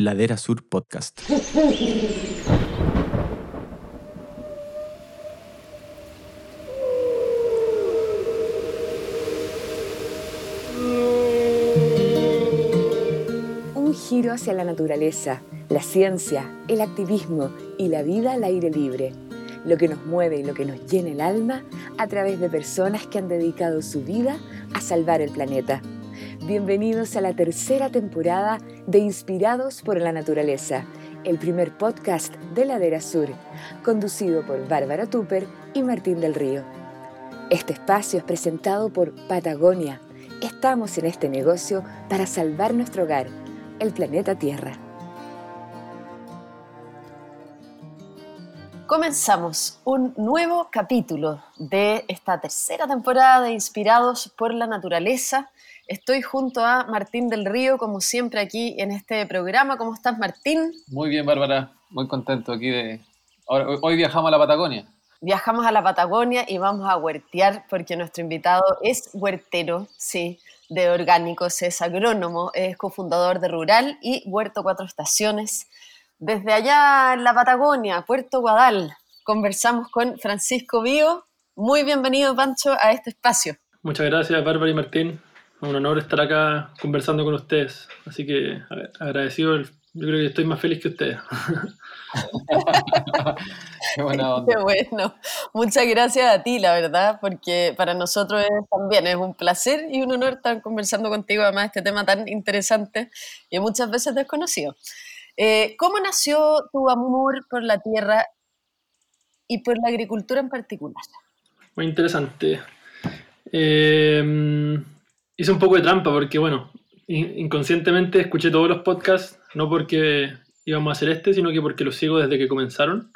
Ladera Sur Podcast. Un giro hacia la naturaleza, la ciencia, el activismo y la vida al aire libre. Lo que nos mueve y lo que nos llena el alma a través de personas que han dedicado su vida a salvar el planeta. Bienvenidos a la tercera temporada de Inspirados por la Naturaleza, el primer podcast de Ladera Sur, conducido por Bárbara Tupper y Martín del Río. Este espacio es presentado por Patagonia. Estamos en este negocio para salvar nuestro hogar, el planeta Tierra. Comenzamos un nuevo capítulo de esta tercera temporada de Inspirados por la Naturaleza. Estoy junto a Martín del Río, como siempre aquí en este programa. ¿Cómo estás, Martín? Muy bien, Bárbara. Muy contento aquí de... hoy viajamos a la Patagonia. Viajamos a la Patagonia y vamos a huertear porque nuestro invitado es huertero, sí, de orgánicos, es agrónomo, es cofundador de Rural y Huerto Cuatro Estaciones. Desde allá en la Patagonia, Puerto Guadal, conversamos con Francisco Bío. Muy bienvenido, Pancho, a este espacio. Muchas gracias, Bárbara y Martín. Un honor estar acá conversando con ustedes. Así que agradecido, yo creo que estoy más feliz que ustedes. Qué buena onda. Qué bueno. Muchas gracias a ti, la verdad, porque para nosotros también es un placer y un honor estar conversando contigo, además, este tema tan interesante y muchas veces desconocido. Eh, ¿Cómo nació tu amor por la tierra y por la agricultura en particular? Muy interesante. Eh, hice un poco de trampa porque, bueno, inconscientemente escuché todos los podcasts, no porque íbamos a hacer este, sino que porque los sigo desde que comenzaron.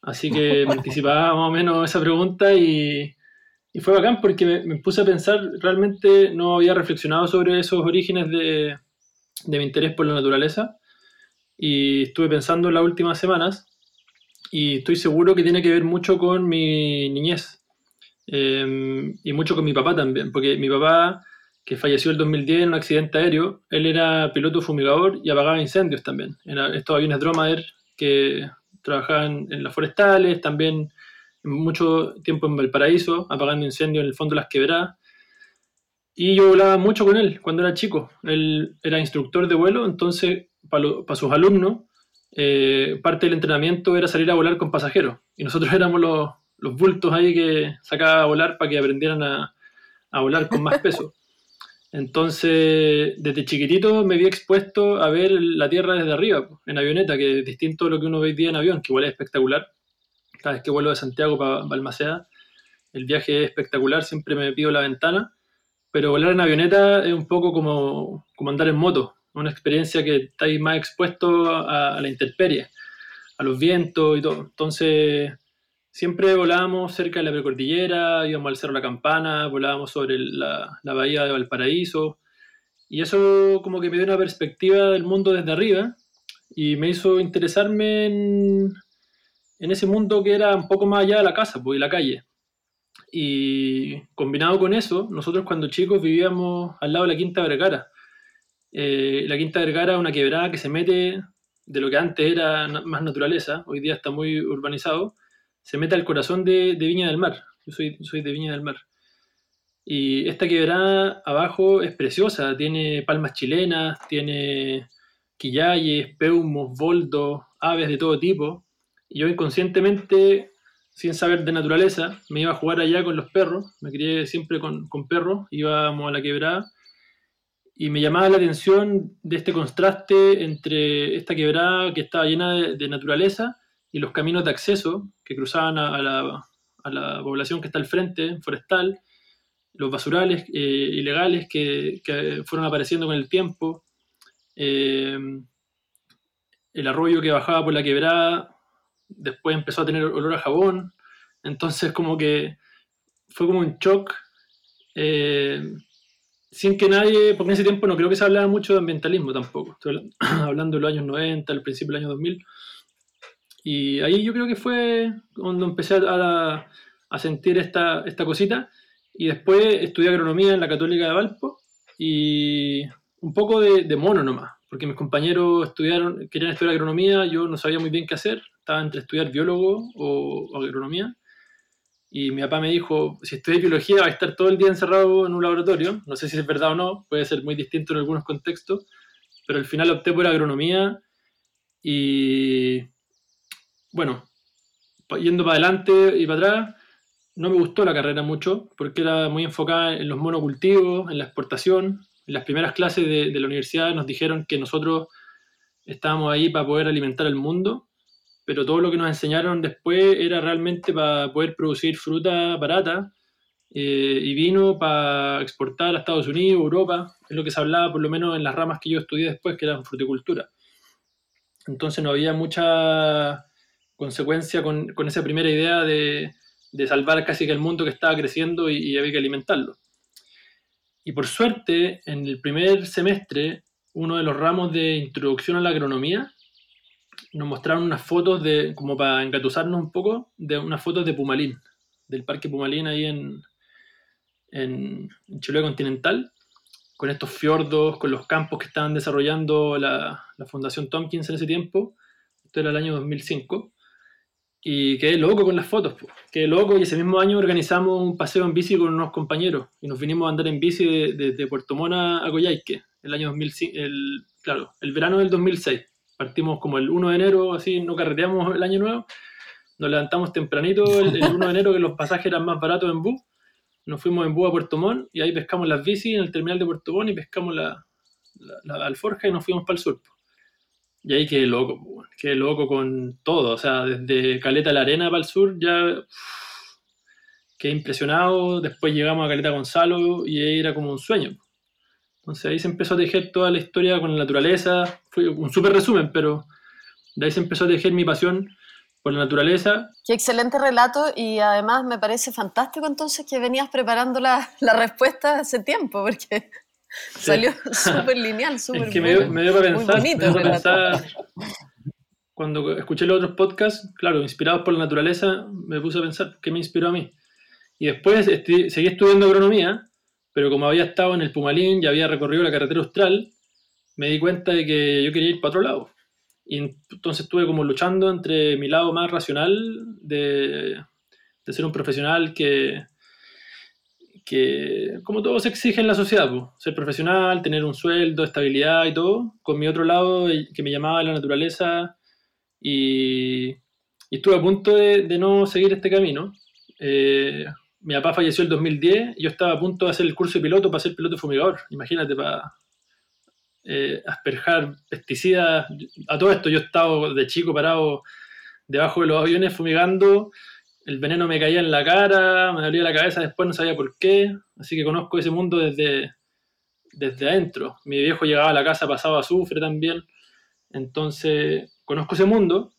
Así que me anticipaba más o menos esa pregunta y, y fue bacán porque me, me, puse a pensar, realmente no había reflexionado sobre esos orígenes de, de mi interés por la naturaleza y estuve pensando en las últimas semanas y estoy seguro que tiene que ver mucho con mi niñez eh, y mucho con mi papá también, porque mi papá, que falleció el 2010 en un accidente aéreo, él era piloto fumigador y apagaba incendios también. Estos aviones Dromader que trabajaban en las forestales, también mucho tiempo en Valparaíso, apagando incendios en el fondo de las quebradas. Y yo volaba mucho con él cuando era chico. Él era instructor de vuelo, entonces para, sus alumnos, eh, parte del entrenamiento era salir a volar con pasajeros. Y nosotros éramos los, los bultos ahí que sacaba a volar para que aprendieran a, a volar con más peso. Entonces, desde chiquitito me vi expuesto a ver la Tierra desde arriba, en avioneta, que es distinto a lo que uno ve día en avión, que igual es espectacular. Cada vez que vuelo de Santiago para Balmaceda, el viaje es espectacular, siempre me pido la ventana, pero volar en avioneta es un poco como, como andar en moto, una experiencia que estáis más expuesto a, a la intemperie, a los vientos y todo. Entonces, siempre volábamos cerca de la precordillera, íbamos al Cerro La Campana, volábamos sobre la, bahía de Valparaíso, y eso como que me dio una perspectiva del mundo desde arriba y me hizo interesarme en, en ese mundo que era un poco más allá de la casa pues, y la calle. Y combinado con eso, nosotros cuando chicos vivíamos al lado de la Quinta Vergara, eh, la Quinta Vergara es una quebrada que se mete de lo que antes era más naturaleza, hoy día está muy urbanizado, se mete al corazón de, Viña del Mar. Yo soy, de Viña del Mar. Y esta quebrada abajo es preciosa, tiene palmas chilenas, tiene quillayes, peumos, boldos, aves de todo tipo. Y yo inconscientemente, sin saber de naturaleza, me iba a jugar allá con los perros, me crié siempre con, perros, íbamos a la quebrada y me llamaba la atención de este contraste entre esta quebrada que estaba llena de naturaleza y los caminos de acceso que cruzaban a, la, a, la, población que está al frente, forestal, los basurales eh, ilegales que, que, fueron apareciendo con el tiempo, eh, el arroyo que bajaba por la quebrada, después empezó a tener olor a jabón, entonces como que fue como un shock. Eh, sin que nadie, porque en ese tiempo no creo que se hablaba mucho de ambientalismo tampoco, estoy hablando de los años 90, al principio del año 2000, y ahí yo creo que fue cuando empecé a, a sentir esta, esta, cosita, y después estudié agronomía en la Católica de Valpo, y un poco de, de mono nomás, porque mis compañeros estudiaron, querían estudiar agronomía, yo no sabía muy bien qué hacer, estaba entre estudiar biólogo o, agronomía. Y mi papá me dijo, si estudias biología vas a estar todo el día encerrado en un laboratorio. No sé si es verdad o no, puede ser muy distinto en algunos contextos, pero al final opté por agronomía y bueno, yendo para adelante y para atrás, no me gustó la carrera mucho porque era muy enfocada en los monocultivos, en la exportación. En las primeras clases de, la universidad nos dijeron que nosotros estábamos ahí para poder alimentar al mundo, pero todo lo que nos enseñaron después era realmente para poder producir fruta barata eh, y vino para exportar a Estados Unidos, Europa, es lo que se hablaba por lo menos en las ramas que yo estudié después, que eran fruticultura. Entonces no había mucha consecuencia con, esa primera idea de, salvar casi que el mundo que estaba creciendo y, había que alimentarlo. Y por suerte, en el primer semestre, uno de los ramos de introducción a la agronomía, nos mostraron unas fotos de, como para engatusarnos un poco, de unas fotos de Pumalín, del Parque Pumalín ahí en, en, Chile continental, con estos fiordos, con los campos que estaban desarrollando la, la Fundación Tompkins en ese tiempo. Esto era el año 2005. Y quedé loco con las fotos, quedé loco y ese mismo año organizamos un paseo en bici con unos compañeros y nos vinimos a andar en bici desde Puerto Mona a Coyhaique, el año 2005, el, claro, el verano del 2006. Partimos como el 1 de enero, así, no carreteamos el año nuevo, nos levantamos tempranito el, 1 de enero que los pasajes eran más baratos en bus, nos fuimos en bus a Puerto Montt y ahí pescamos las bicis en el terminal de Puerto Montt y pescamos la alforja y nos fuimos para el sur. Y ahí quedé loco, quedé loco con todo. O sea, desde Caleta la Arena para el sur ya quedé impresionado. Después llegamos a Caleta Gonzalo y era como un sueño. Entonces ahí se empezó a tejer toda la historia con la naturaleza. Fue un súper resumen, pero de ahí se empezó a tejer mi pasión por la naturaleza. Qué excelente relato y además me parece fantástico entonces que venías preparando la, la respuesta hace tiempo, porque Salió súper lineal, súper Es que me, dio, para pensar, Cuando escuché los otros podcasts, claro, inspirados por la naturaleza, me puse a pensar qué me inspiró a mí. Y después seguí estudiando agronomía, pero como había estado en el Pumalín y había recorrido la carretera austral, me di cuenta de que yo quería ir para otro lado. Y entonces estuve como luchando entre mi lado más racional de, de ser un profesional que, que como todo se exige en la sociedad, ser profesional, tener un sueldo, estabilidad y todo, con mi otro lado que me llamaba la naturaleza y, estuve a punto de, no seguir este camino. Eh, mi papá falleció el 2010 y yo estaba a punto de hacer el curso de piloto para ser piloto fumigador, imagínate, para eh, asperjar pesticidas. A todo esto yo estaba de chico parado debajo de los aviones fumigando el veneno me caía en la cara, me dolía la cabeza, después no sabía por qué, así que conozco ese mundo desde, desde adentro. Mi viejo llegaba a la casa, pasaba azufre también, entonces conozco ese mundo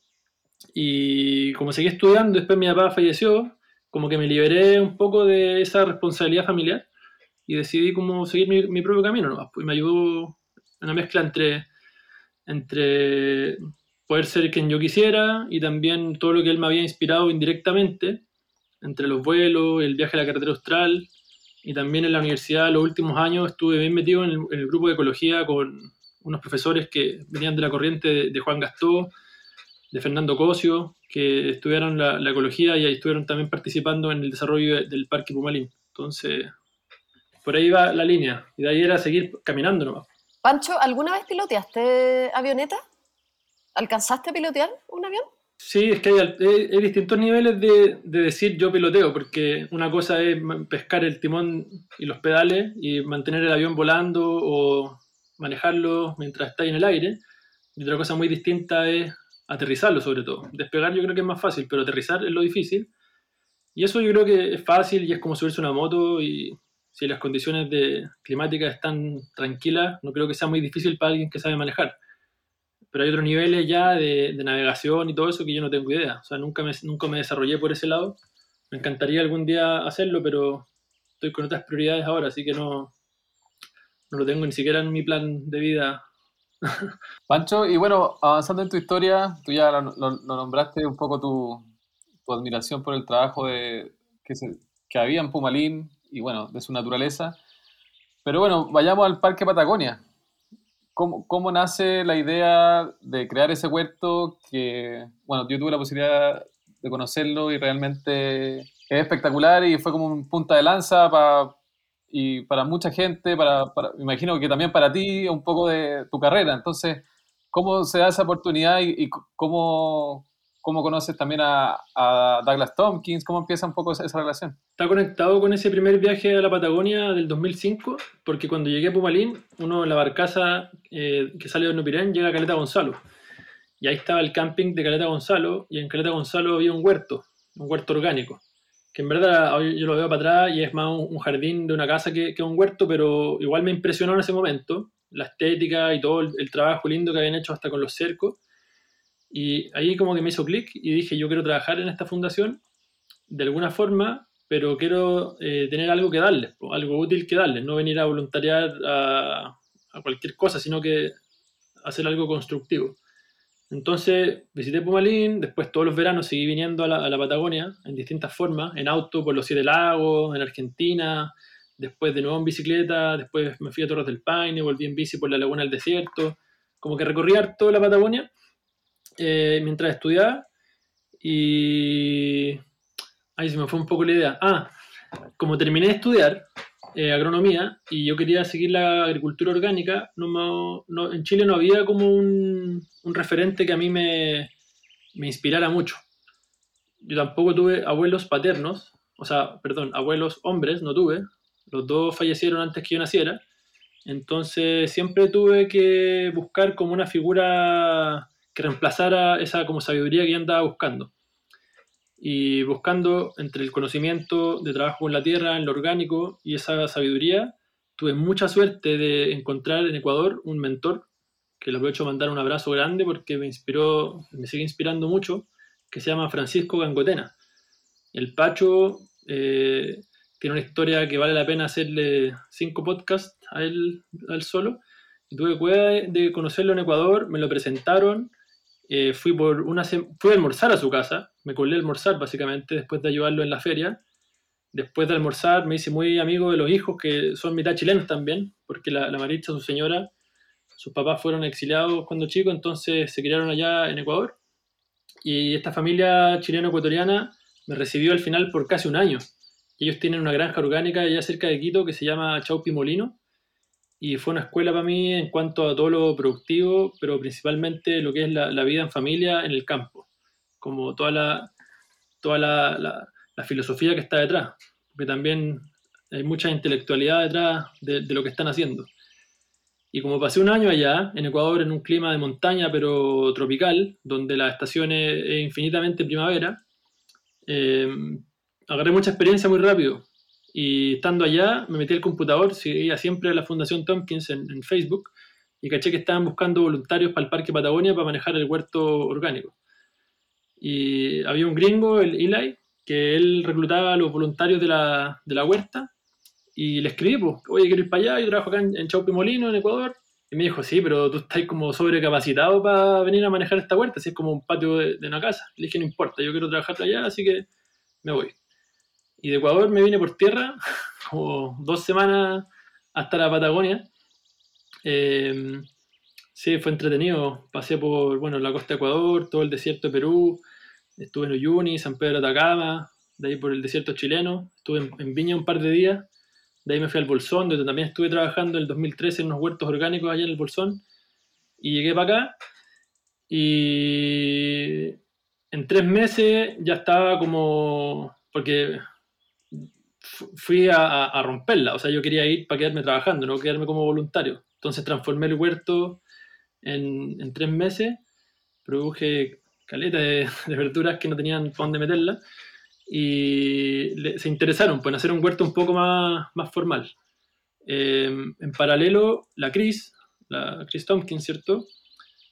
y como seguí estudiando, después mi papá falleció, como que me liberé un poco de esa responsabilidad familiar y decidí como seguir mi, propio camino, ¿no? Pues me ayudó una mezcla entre, entre poder ser quien yo quisiera y también todo lo que él me había inspirado indirectamente, entre los vuelos, el viaje a la carretera austral y también en la universidad los últimos años estuve bien metido en el, grupo de ecología con unos profesores que venían de la corriente de, Juan Gastó, de Fernando Cosio, que estudiaron la, ecología y ahí estuvieron también participando en el desarrollo del Parque Pumalín. Entonces, por ahí va la línea y de ahí era seguir caminando nomás. Pancho, ¿alguna vez piloteaste avioneta? ¿Alcanzaste a pilotear un avión? Sí, es que hay, distintos niveles de, decir yo piloteo, porque una cosa es pescar el timón y los pedales y mantener el avión volando o manejarlo mientras está en el aire. Y otra cosa muy distinta es aterrizarlo sobre todo. Despegar yo creo que es más fácil, pero aterrizar es lo difícil. Y eso yo creo que es fácil y es como subirse una moto y si las condiciones climáticas están tranquilas, no creo que sea muy difícil para alguien que sabe manejar pero hay otros niveles ya de, navegación y todo eso que yo no tengo idea. O sea, nunca me, nunca me desarrollé por ese lado. Me encantaría algún día hacerlo, pero estoy con otras prioridades ahora, así que no, no lo tengo ni siquiera en mi plan de vida. Pancho, y bueno, avanzando en tu historia, tú ya lo, nombraste un poco tu, admiración por el trabajo de, que, se, que había en Pumalín y bueno, de su naturaleza. Pero bueno, vayamos al Parque Patagonia. ¿Cómo, ¿cómo, nace la idea de crear ese huerto que, bueno, yo tuve la posibilidad de conocerlo y realmente es espectacular y fue como un punta de lanza para y para mucha gente, para, para, imagino que también para ti, un poco de tu carrera. Entonces, ¿cómo se da esa oportunidad y, y cómo, cómo conoces también a, a, Douglas Tompkins? ¿Cómo empieza un poco esa, esa, relación? Está conectado con ese primer viaje a la Patagonia del 2005, porque cuando llegué a Pumalín, uno en la barcaza eh, que sale de Nopirén llega a Caleta Gonzalo. Y ahí estaba el camping de Caleta Gonzalo, y en Caleta Gonzalo había un huerto, un huerto orgánico que en verdad yo lo veo para atrás y es más un jardín de una casa que, que un huerto, pero igual me impresionó en ese momento la estética y todo el, el, trabajo lindo que habían hecho hasta con los cercos. Y ahí como que me hizo clic y dije, yo quiero trabajar en esta fundación de alguna forma, pero quiero eh, tener algo que darles, algo útil que darles, no venir a voluntariar a, cualquier cosa, sino que hacer algo constructivo. Entonces visité Pumalín, después todos los veranos seguí viniendo a la, a la, Patagonia en distintas formas, en auto por los Siete Lagos, en Argentina, después de nuevo en bicicleta, después me fui a Torres del Paine, volví en bici por la Laguna del Desierto, como que recorría toda la Patagonia eh, mientras estudiaba y ahí se me fue un poco la idea. Ah, como terminé de estudiar, eh, agronomía y yo quería seguir la agricultura orgánica, no, no, en Chile no había como un, un, referente que a mí me, me inspirara mucho. Yo tampoco tuve abuelos paternos, o sea, perdón, abuelos hombres no tuve, los dos fallecieron antes que yo naciera, entonces siempre tuve que buscar como una figura que reemplazara esa como sabiduría que yo andaba buscando y buscando entre el conocimiento de trabajo con la tierra, en lo orgánico y esa sabiduría, tuve mucha suerte de encontrar en Ecuador un mentor, que le aprovecho mandar un abrazo grande porque me inspiró, me sigue inspirando mucho, que se llama Francisco Gangotena. El Pacho eh, tiene una historia que vale la pena hacerle cinco podcasts a él, a solo. Y tuve cuidado de conocerlo en Ecuador, me lo presentaron eh, fui, por una fui a almorzar a su casa, me colé a almorzar básicamente después de ayudarlo en la feria. Después de almorzar me hice muy amigo de los hijos que son mitad chilenos también, porque la, la Maritza, su señora, sus papás fueron exiliados cuando chicos, entonces se criaron allá en Ecuador. Y esta familia chileno-ecuatoriana me recibió al final por casi un año. Ellos tienen una granja orgánica allá cerca de Quito que se llama Chaupi Molino y fue una escuela para mí en cuanto a todo lo productivo, pero principalmente lo que es la, vida en familia en el campo, como toda la, toda la, la, filosofía que está detrás, porque también hay mucha intelectualidad detrás de, lo que están haciendo. Y como pasé un año allá, en Ecuador, en un clima de montaña, pero tropical, donde la estación es, es infinitamente primavera, eh, agarré mucha experiencia muy rápido y estando allá, me metí al computador, seguía siempre a la Fundación Tompkins en, en, Facebook y caché que estaban buscando voluntarios para el Parque Patagonia para manejar el huerto orgánico. Y había un gringo, el Eli, que él reclutaba a los voluntarios de la, de la huerta y le escribí, pues, oye, quiero ir para allá, yo trabajo acá en, en Chaupi Molino, en Ecuador. Y me dijo, sí, pero tú estás como sobrecapacitado para venir a manejar esta huerta, así es como un patio de, de una casa. Le dije, no importa, yo quiero trabajar allá, así que me voy. Y de Ecuador me vine por tierra, como dos semanas hasta la Patagonia. Eh, sí, fue entretenido. Pasé por bueno, la costa de Ecuador, todo el desierto de Perú. Estuve en Uyuni, San Pedro de Atacama, de ahí por el desierto chileno. Estuve en, en, Viña un par de días. De ahí me fui al Bolsón, donde también estuve trabajando en el 2013 en unos huertos orgánicos allá en el Bolsón. Y llegué para acá. Y en tres meses ya estaba como. Porque fui a, a, romperla. O sea, yo quería ir para quedarme trabajando, no quedarme como voluntario. Entonces transformé el huerto en, en tres meses, produje caleta de, de, verduras que no tenían para dónde meterla y le, se interesaron en hacer un huerto un poco más, más formal. Eh, en paralelo, la Chris, la Chris Tompkins, ¿cierto?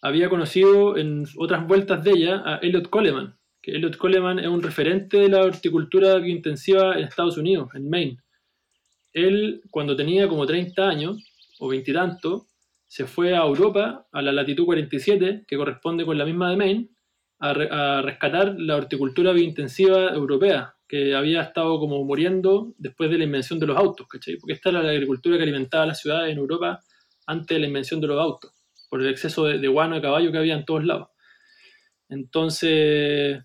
Había conocido en otras vueltas de ella a Elliot Coleman, que Elliot Coleman es un referente de la horticultura biointensiva en Estados Unidos, en Maine. Él, cuando tenía como 30 años, o veintitantos, se fue a Europa, a la latitud 47, que corresponde con la misma de Maine, a, re a rescatar la horticultura biointensiva europea, que había estado como muriendo después de la invención de los autos, ¿cachai? Porque esta era la agricultura que alimentaba las ciudades en Europa antes de la invención de los autos. por el exceso de, de guano de caballo que había en todos lados. Entonces,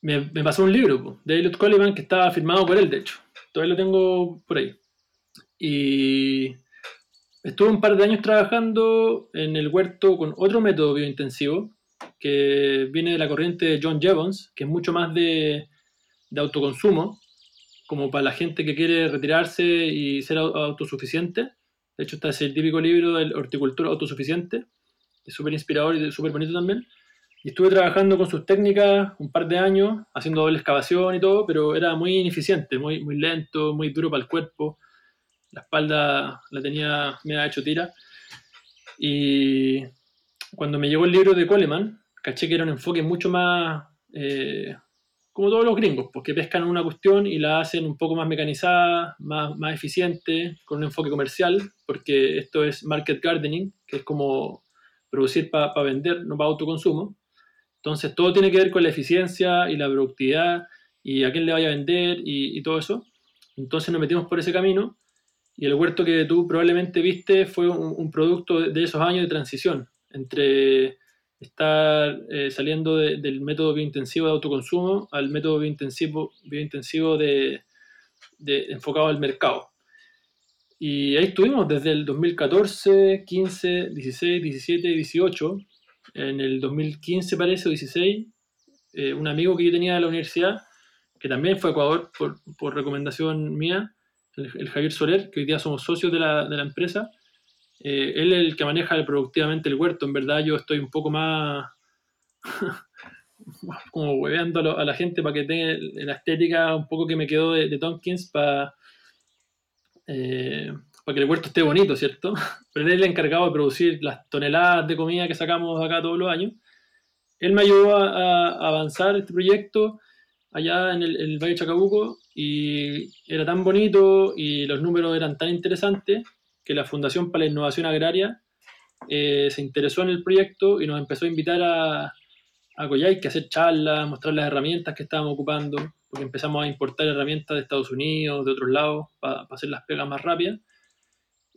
me, pasó un libro de Elliot Coleman que estaba firmado por él, de hecho. Todavía lo tengo por ahí. Y estuve un par de años trabajando en el huerto con otro método biointensivo que viene de la corriente de John Jevons, que es mucho más de, de autoconsumo, como para la gente que quiere retirarse y ser autosuficiente. De hecho, está ese típico libro del horticultura autosuficiente, es súper inspirador y súper bonito también. Y estuve trabajando con sus técnicas un par de años, haciendo doble excavación y todo, pero era muy ineficiente, muy, muy lento, muy duro para el cuerpo. La espalda la tenía me ha hecho tira. Y cuando me llegó el libro de Coleman, caché que era un enfoque mucho más, eh, como todos los gringos, porque pues, pescan una cuestión y la hacen un poco más mecanizada, más, más eficiente, con un enfoque comercial, porque esto es market gardening, que es como producir para vender, no para autoconsumo. Entonces, todo tiene que ver con la eficiencia y la productividad y a quién le vaya a vender y, todo eso. Entonces nos metimos por ese camino y el huerto que tú probablemente viste fue un, producto de, esos años de transición entre estar eh, saliendo del método biointensivo de autoconsumo al método biointensivo, biointensivo de, de, enfocado al mercado. Y ahí estuvimos desde el 2014, 15, 16, 17 y 18 en el 2015 parece, o 16, eh, un amigo que yo tenía de la universidad, que también fue a Ecuador por, por recomendación mía, el, Javier Soler, que hoy día somos socios de la, de la empresa, eh, él es el que maneja productivamente el huerto. En verdad yo estoy un poco más como hueveando a, la gente para que tenga la estética un poco que me quedó de, de Tompkins para... Eh, para que el huerto esté bonito, ¿cierto? Pero él es el encargado de producir las toneladas de comida que sacamos acá todos los años. Él me ayudó a, avanzar este proyecto allá en el, Valle Chacabuco y era tan bonito y los números eran tan interesantes que la Fundación para la Innovación Agraria eh, se interesó en el proyecto y nos empezó a invitar a, a Coyhaique a hacer charlas, mostrar las herramientas que estábamos ocupando, porque empezamos a importar herramientas de Estados Unidos, de otros lados, para hacer las pegas más rápidas.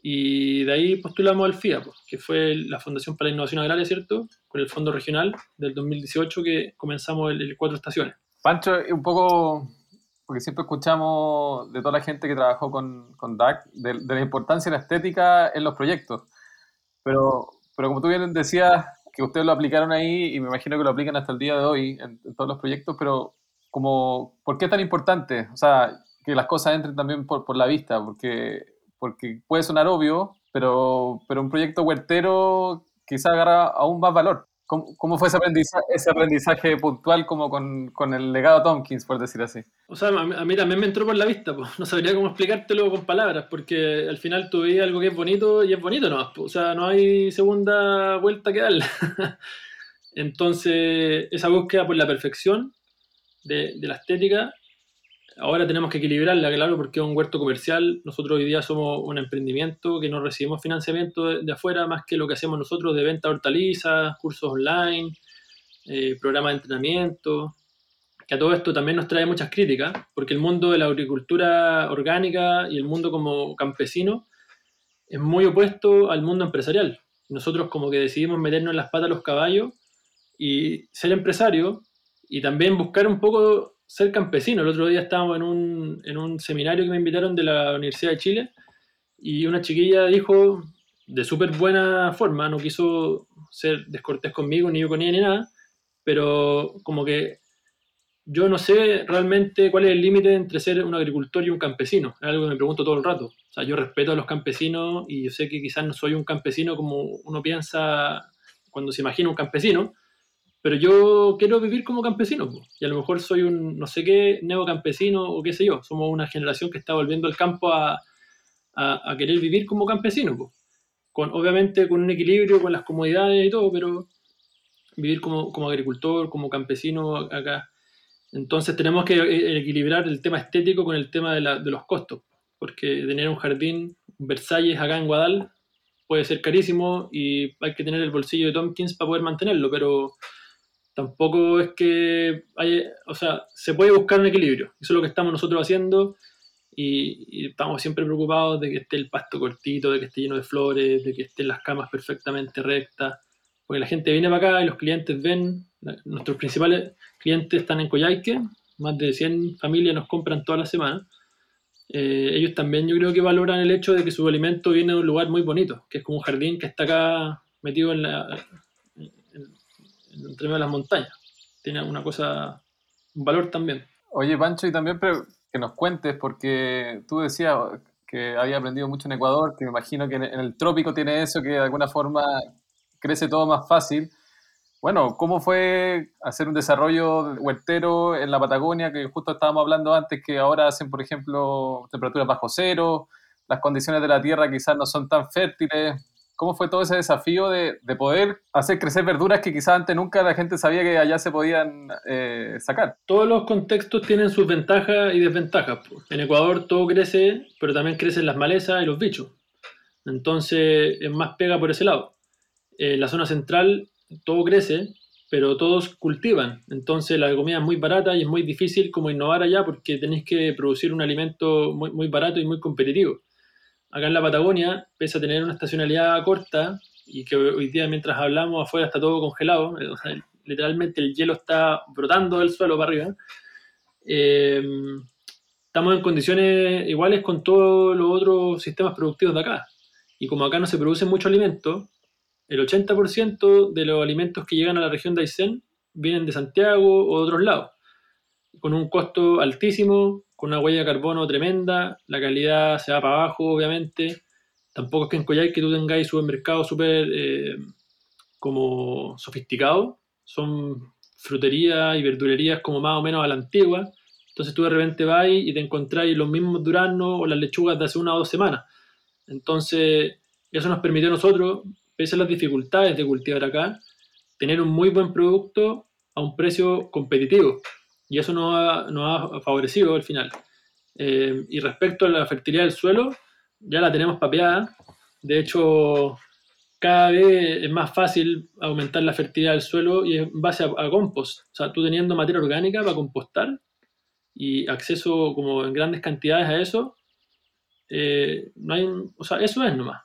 Y de ahí postulamos al FIA, pues, que fue la Fundación para la Innovación Agraria, ¿cierto? Con el Fondo Regional del 2018 que comenzamos el, Cuatro Estaciones. Pancho, un poco, porque siempre escuchamos de toda la gente que trabajó con, con DAC, de, la importancia de la estética en los proyectos. Pero, pero como tú bien decías, que ustedes lo aplicaron ahí y me imagino que lo aplican hasta el día de hoy en, en todos los proyectos, pero como, ¿por qué es tan importante? O sea, que las cosas entren también por, por la vista, porque porque puede sonar obvio, pero, pero un proyecto huertero quizá agarra aún más valor. ¿Cómo, cómo fue ese aprendizaje, ese aprendizaje puntual como con, con, el legado Tompkins, por decir así? O sea, a mí, también me entró por la vista, pues. no sabría cómo explicártelo con palabras, porque al final tú algo que es bonito y es bonito no o sea, no hay segunda vuelta que darle. Entonces, esa búsqueda por la perfección de, de la estética Ahora tenemos que equilibrarla, claro, porque es un huerto comercial. Nosotros hoy día somos un emprendimiento que no recibimos financiamiento de, afuera más que lo que hacemos nosotros de venta de hortalizas, cursos online, eh, programas de entrenamiento. Que a todo esto también nos trae muchas críticas, porque el mundo de la agricultura orgánica y el mundo como campesino es muy opuesto al mundo empresarial. Nosotros como que decidimos meternos en las patas los caballos y ser empresario y también buscar un poco ser campesino. El otro día estábamos en un, en un seminario que me invitaron de la Universidad de Chile y una chiquilla dijo de súper buena forma, no quiso ser descortés conmigo, ni yo con ella, ni nada, pero como que yo no sé realmente cuál es el límite entre ser un agricultor y un campesino. Es algo que me pregunto todo el rato. O sea, yo respeto a los campesinos y yo sé que quizás no soy un campesino como uno piensa cuando se imagina un campesino, pero yo quiero vivir como campesino, y a lo mejor soy un no sé qué neocampesino o qué sé yo. Somos una generación que está volviendo al campo a, a, querer vivir como campesino, con, obviamente con un equilibrio, con las comodidades y todo, pero vivir como, como agricultor, como campesino acá. Entonces tenemos que eh, equilibrar el tema estético con el tema de, la, de los costos, porque tener un jardín, un Versalles acá en Guadal, puede ser carísimo y hay que tener el bolsillo de Tompkins para poder mantenerlo, pero tampoco es que hay, o sea, se puede buscar un equilibrio. Eso es lo que estamos nosotros haciendo y, estamos siempre preocupados de que esté el pasto cortito, de que esté lleno de flores, de que estén las camas perfectamente rectas, porque la gente viene para acá y los clientes ven, nuestros principales clientes están en Coyhaique, más de 100 familias nos compran toda la semana. Eh, ellos también yo creo que valoran el hecho de que su alimento viene de un lugar muy bonito, que es como un jardín que está acá metido en la, entre de las montañas. Tiene una cosa, un valor también. Oye, Pancho, y también que nos cuentes, porque tú decías que había aprendido mucho en Ecuador, que me imagino que en el trópico tiene eso, que de alguna forma crece todo más fácil. Bueno, ¿cómo fue hacer un desarrollo huertero en la Patagonia, que justo estábamos hablando antes, que ahora hacen, por ejemplo, temperaturas bajo cero, las condiciones de la tierra quizás no son tan fértiles? ¿Cómo fue todo ese desafío de, poder hacer crecer verduras que quizás antes nunca la gente sabía que allá se podían eh, sacar? Todos los contextos tienen sus ventajas y desventajas. En Ecuador todo crece, pero también crecen las malezas y los bichos. Entonces es más pega por ese lado. En la zona central todo crece, pero todos cultivan. Entonces la comida es muy barata y es muy difícil como innovar allá porque tenéis que producir un alimento muy, muy barato y muy competitivo acá en la Patagonia, pese a tener una estacionalidad corta y que hoy día mientras hablamos afuera está todo congelado, eh, literalmente el hielo está brotando del suelo para arriba, eh, estamos en condiciones iguales con todos los otros sistemas productivos de acá. Y como acá no se produce mucho alimento, el 80% de los alimentos que llegan a la región de Aysén vienen de Santiago o de otros lados, con un costo altísimo, con una huella de carbono tremenda, la calidad se va para abajo, obviamente. Tampoco es que en que tú tengáis supermercados súper eh, como sofisticados, son fruterías y verdulerías como más o menos a la antigua. Entonces tú de repente vas y te encontráis los mismos duraznos o las lechugas de hace una o dos semanas. Entonces, eso nos permitió a nosotros, pese a las dificultades de cultivar acá, tener un muy buen producto a un precio competitivo y eso nos ha, favorecido al final. Eh, y respecto a la fertilidad del suelo, ya la tenemos papeada. De hecho, cada vez es más fácil aumentar la fertilidad del suelo y en base a, compost. O sea, tú teniendo materia orgánica para compostar y acceso como en grandes cantidades a eso, eh, no hay, o sea, eso es nomás.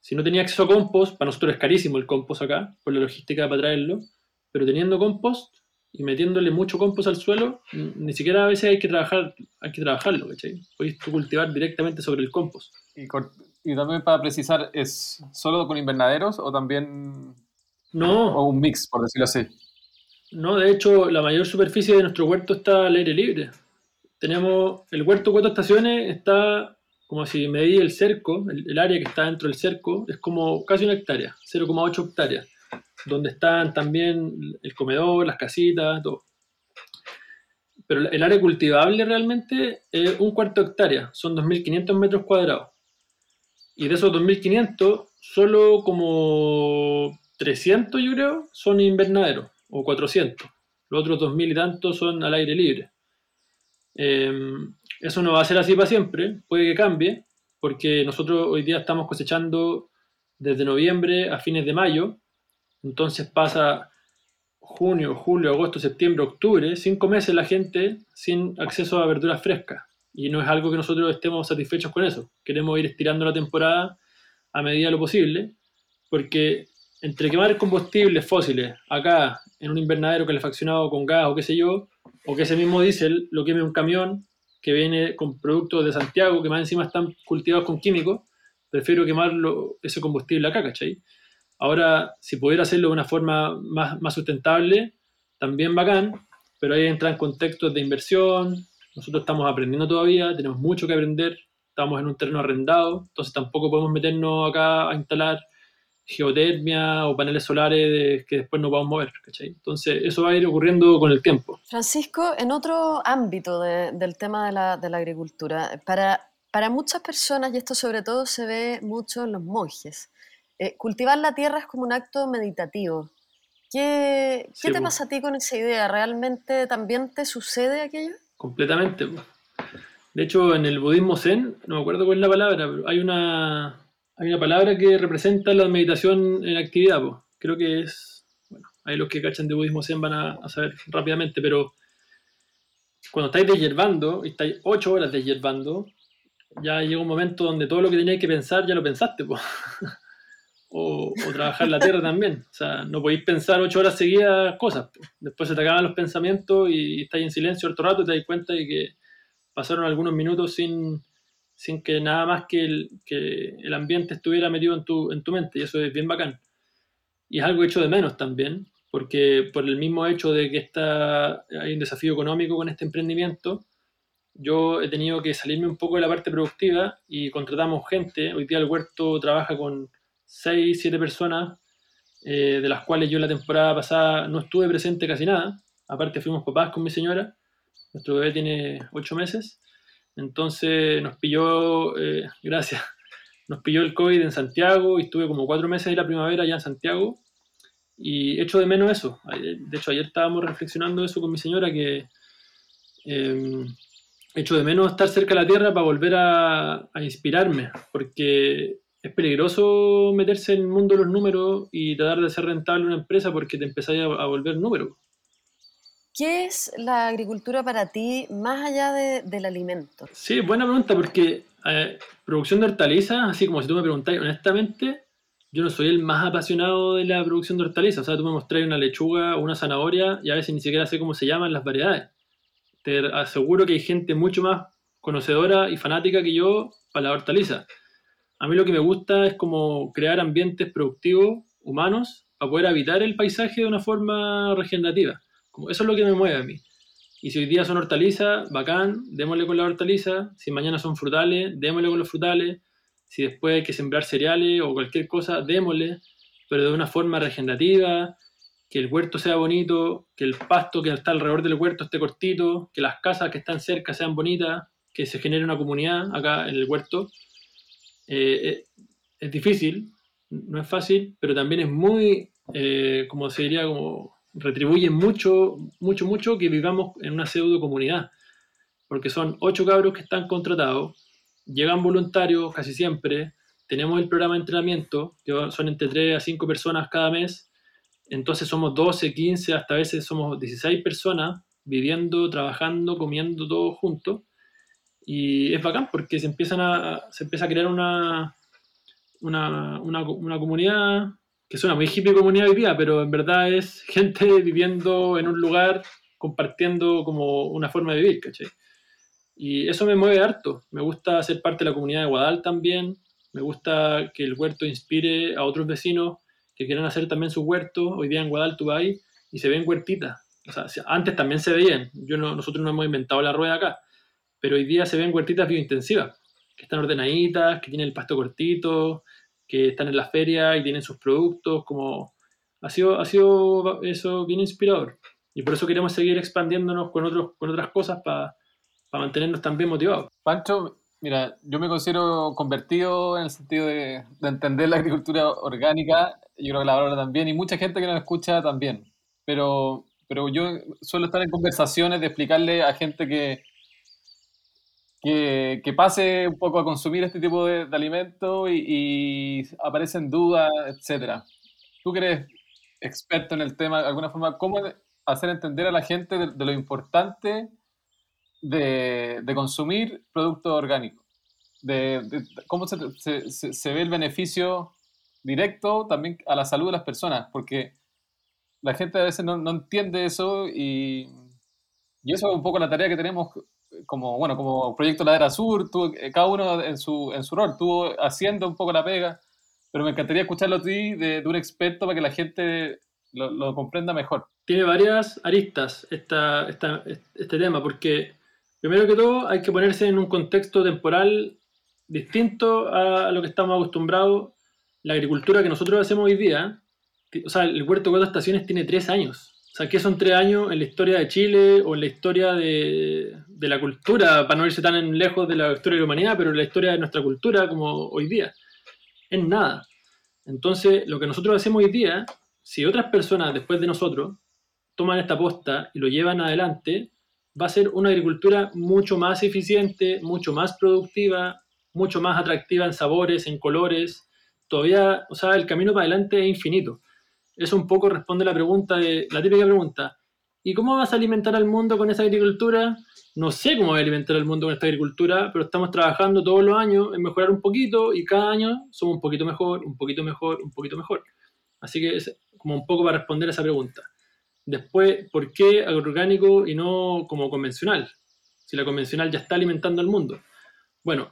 Si no tenía acceso a compost, para nosotros es carísimo el compost acá, por la logística para traerlo, pero teniendo compost, y metiéndole mucho compost al suelo, ni siquiera a veces hay que trabajar, hay que trabajarlo, ¿cachai? Puedes cultivar directamente sobre el compost. Y, y, también para precisar, ¿es solo con invernaderos o también no. o un mix, por decirlo así? No, de hecho, la mayor superficie de nuestro huerto está al aire libre. Tenemos el huerto cuatro estaciones, está como si medí el cerco, el, el área que está dentro del cerco, es como casi una hectárea, 0,8 hectáreas donde están también el comedor, las casitas, todo. Pero el área cultivable realmente es un cuarto de hectárea, son 2.500 metros cuadrados. Y de esos 2.500, solo como 300, yo creo, son invernaderos, o 400. Los otros 2.000 y tantos son al aire libre. Em, eso no va a ser así para siempre, puede que cambie, porque nosotros hoy día estamos cosechando desde noviembre a fines de mayo, entonces pasa junio, julio, agosto, septiembre, octubre, cinco meses la gente sin acceso a verduras frescas. Y no es algo que nosotros estemos satisfechos con eso. Queremos ir estirando la temporada a medida de lo posible, porque entre quemar combustibles fósiles acá en un invernadero calefaccionado con gas o qué sé yo, o que ese mismo diésel lo queme un camión que viene con productos de Santiago que más encima están cultivados con químicos, prefiero quemarlo, ese combustible acá, ¿cachai? Ahora, si pudiera hacerlo de una forma más, sustentable, también bacán, pero ahí entran contextos de inversión, nosotros estamos aprendiendo todavía, tenemos mucho que aprender, estamos en un terreno arrendado, entonces tampoco podemos meternos acá a instalar geotermia o paneles solares que después no podamos mover, ¿cachai? Entonces eso va a ir ocurriendo con el tiempo. Francisco, en otro ámbito del tema de la, de la agricultura, para, para muchas personas, y esto sobre todo se ve mucho en los monjes, eh, cultivar la tierra es como un acto meditativo. ¿Qué, ¿qué te pasa a ti con esa idea? ¿Realmente también te sucede aquello? Completamente. De hecho, en el budismo zen, no me acuerdo cuál es la palabra, pero hay una, hay una palabra que representa la meditación en actividad. Creo que es, bueno, hay los que cachan de budismo zen van a, saber rápidamente, pero cuando estáis desyerbando, y estáis ocho horas desyerbando, ya llega un momento donde todo lo que tenías que pensar ya lo pensaste, pues. o, trabajar la tierra también. O sea, no podéis pensar ocho horas seguidas cosas. Después se te acaban los pensamientos y, estás en silencio otro rato y te das cuenta de que pasaron algunos minutos sin, sin que nada más que el, que el ambiente estuviera metido en tu, en tu mente. Y eso es bien bacán. Y es algo hecho de menos también, porque por el mismo hecho de que está, hay un desafío económico con este emprendimiento, yo he tenido que salirme un poco de la parte productiva y contratamos gente. Hoy día el huerto trabaja con 6, 7 personas, eh, de las cuales yo la temporada pasada no estuve presente casi nada. Aparte fuimos papás con mi señora, nuestro bebé tiene 8 meses, entonces nos pilló, eh, gracias, nos pilló el COVID en Santiago y estuve como 4 meses de la primavera allá en Santiago y echo de menos eso. De hecho, ayer estábamos reflexionando eso con mi señora que eh, echo de menos estar cerca de la Tierra para volver a, a inspirarme, porque es peligroso meterse en el mundo de los números y tratar de ser rentable una empresa porque te empezáis a, volver número. ¿Qué es la agricultura para ti más allá del alimento? Sí, buena pregunta porque eh, producción de hortalizas, así como si tú me preguntáis honestamente, yo no soy el más apasionado de la producción de hortalizas. O sea, tú me mostráis una lechuga o una zanahoria y a veces ni siquiera sé cómo se llaman las variedades. Te aseguro que hay gente mucho más conocedora y fanática que yo para la hortaliza. A mí lo que me gusta es como crear ambientes productivos, humanos, para poder habitar el paisaje de una forma regenerativa. Como eso es lo que me mueve a mí. Y si hoy día son hortalizas, bacán, démosle con la hortaliza. Si mañana son frutales, démosle con los frutales. Si después hay que sembrar cereales o cualquier cosa, démosle, pero de una forma regenerativa, que el huerto sea bonito, que el pasto que está alrededor del huerto esté cortito, que las casas que están cerca sean bonitas, que se genere una comunidad acá en el huerto eh, eh, es difícil, no es fácil, pero también es muy, eh, como se diría, como retribuye mucho, mucho, mucho que vivamos en una pseudo comunidad, porque son ocho cabros que están contratados, llegan voluntarios casi siempre, tenemos el programa de entrenamiento, que son entre 3 a 5 personas cada mes, entonces somos 12, 15, hasta a veces somos 16 personas viviendo, trabajando, comiendo todos juntos. Y es bacán porque se, empiezan a, se empieza a crear una, una, una, comunidad que suena muy hippie comunidad día, pero en verdad es gente viviendo en un lugar, compartiendo como una forma de vivir, ¿cachai? Y eso me mueve harto. Me gusta ser parte de la comunidad de Guadal también. Me gusta que el huerto inspire a otros vecinos que quieran hacer también su huerto. Hoy día en Guadal tú vas y se ven huertitas. O sea, antes también se veían. Yo no, nosotros no hemos inventado la rueda acá pero hoy día se ven huertitas biointensivas, que están ordenaditas, que tienen el pasto cortito, que están en la feria y tienen sus productos, como ha sido, ha sido eso bien inspirador. Y por eso queremos seguir expandiéndonos con, otros, con otras cosas para mantenernos también motivados. Pancho, mira, yo me considero convertido en el sentido de, entender la agricultura orgánica, yo creo que la valora también, y mucha gente que nos escucha también. Pero, pero yo suelo estar en conversaciones de explicarle a gente que, que, pase un poco a consumir este tipo de, alimentos y, aparecen dudas, etcétera. Tú que eres experto en el tema, de alguna forma, ¿cómo hacer entender a la gente de, lo importante de, consumir productos orgánicos? De, cómo se, ve el beneficio directo también a la salud de las personas, porque la gente a veces no, no entiende eso y, y eso es un poco la tarea que tenemos como, bueno, como Proyecto Ladera Sur, eh, cada uno en su, en su rol, estuvo haciendo un poco la pega, pero me encantaría escucharlo a ti de, un experto para que la gente lo, comprenda mejor. Tiene varias aristas esta, esta, este tema, porque primero que todo hay que ponerse en un contexto temporal distinto a lo que estamos acostumbrados. La agricultura que nosotros hacemos hoy día, o sea, el huerto de cuatro estaciones tiene tres años. O sea, ¿qué son tres años en la historia de Chile o en la historia de, de la cultura, para no irse tan lejos de la historia de la humanidad, pero en la historia de nuestra cultura como hoy día? Es nada. Entonces, lo que nosotros hacemos hoy día, si otras personas después de nosotros toman esta posta y lo llevan adelante, va a ser una agricultura mucho más eficiente, mucho más productiva, mucho más atractiva en sabores, en colores. Todavía, o sea, el camino para adelante es infinito eso un poco responde a la pregunta de, la típica pregunta, ¿y cómo vas a alimentar al mundo con esa agricultura? No sé cómo voy a alimentar al mundo con esta agricultura, pero estamos trabajando todos los años en mejorar un poquito y cada año somos un poquito mejor, un poquito mejor, un poquito mejor. Así que es como un poco para responder a esa pregunta. Después, ¿por qué agroorgánico y no como convencional? Si la convencional ya está alimentando al mundo. Bueno,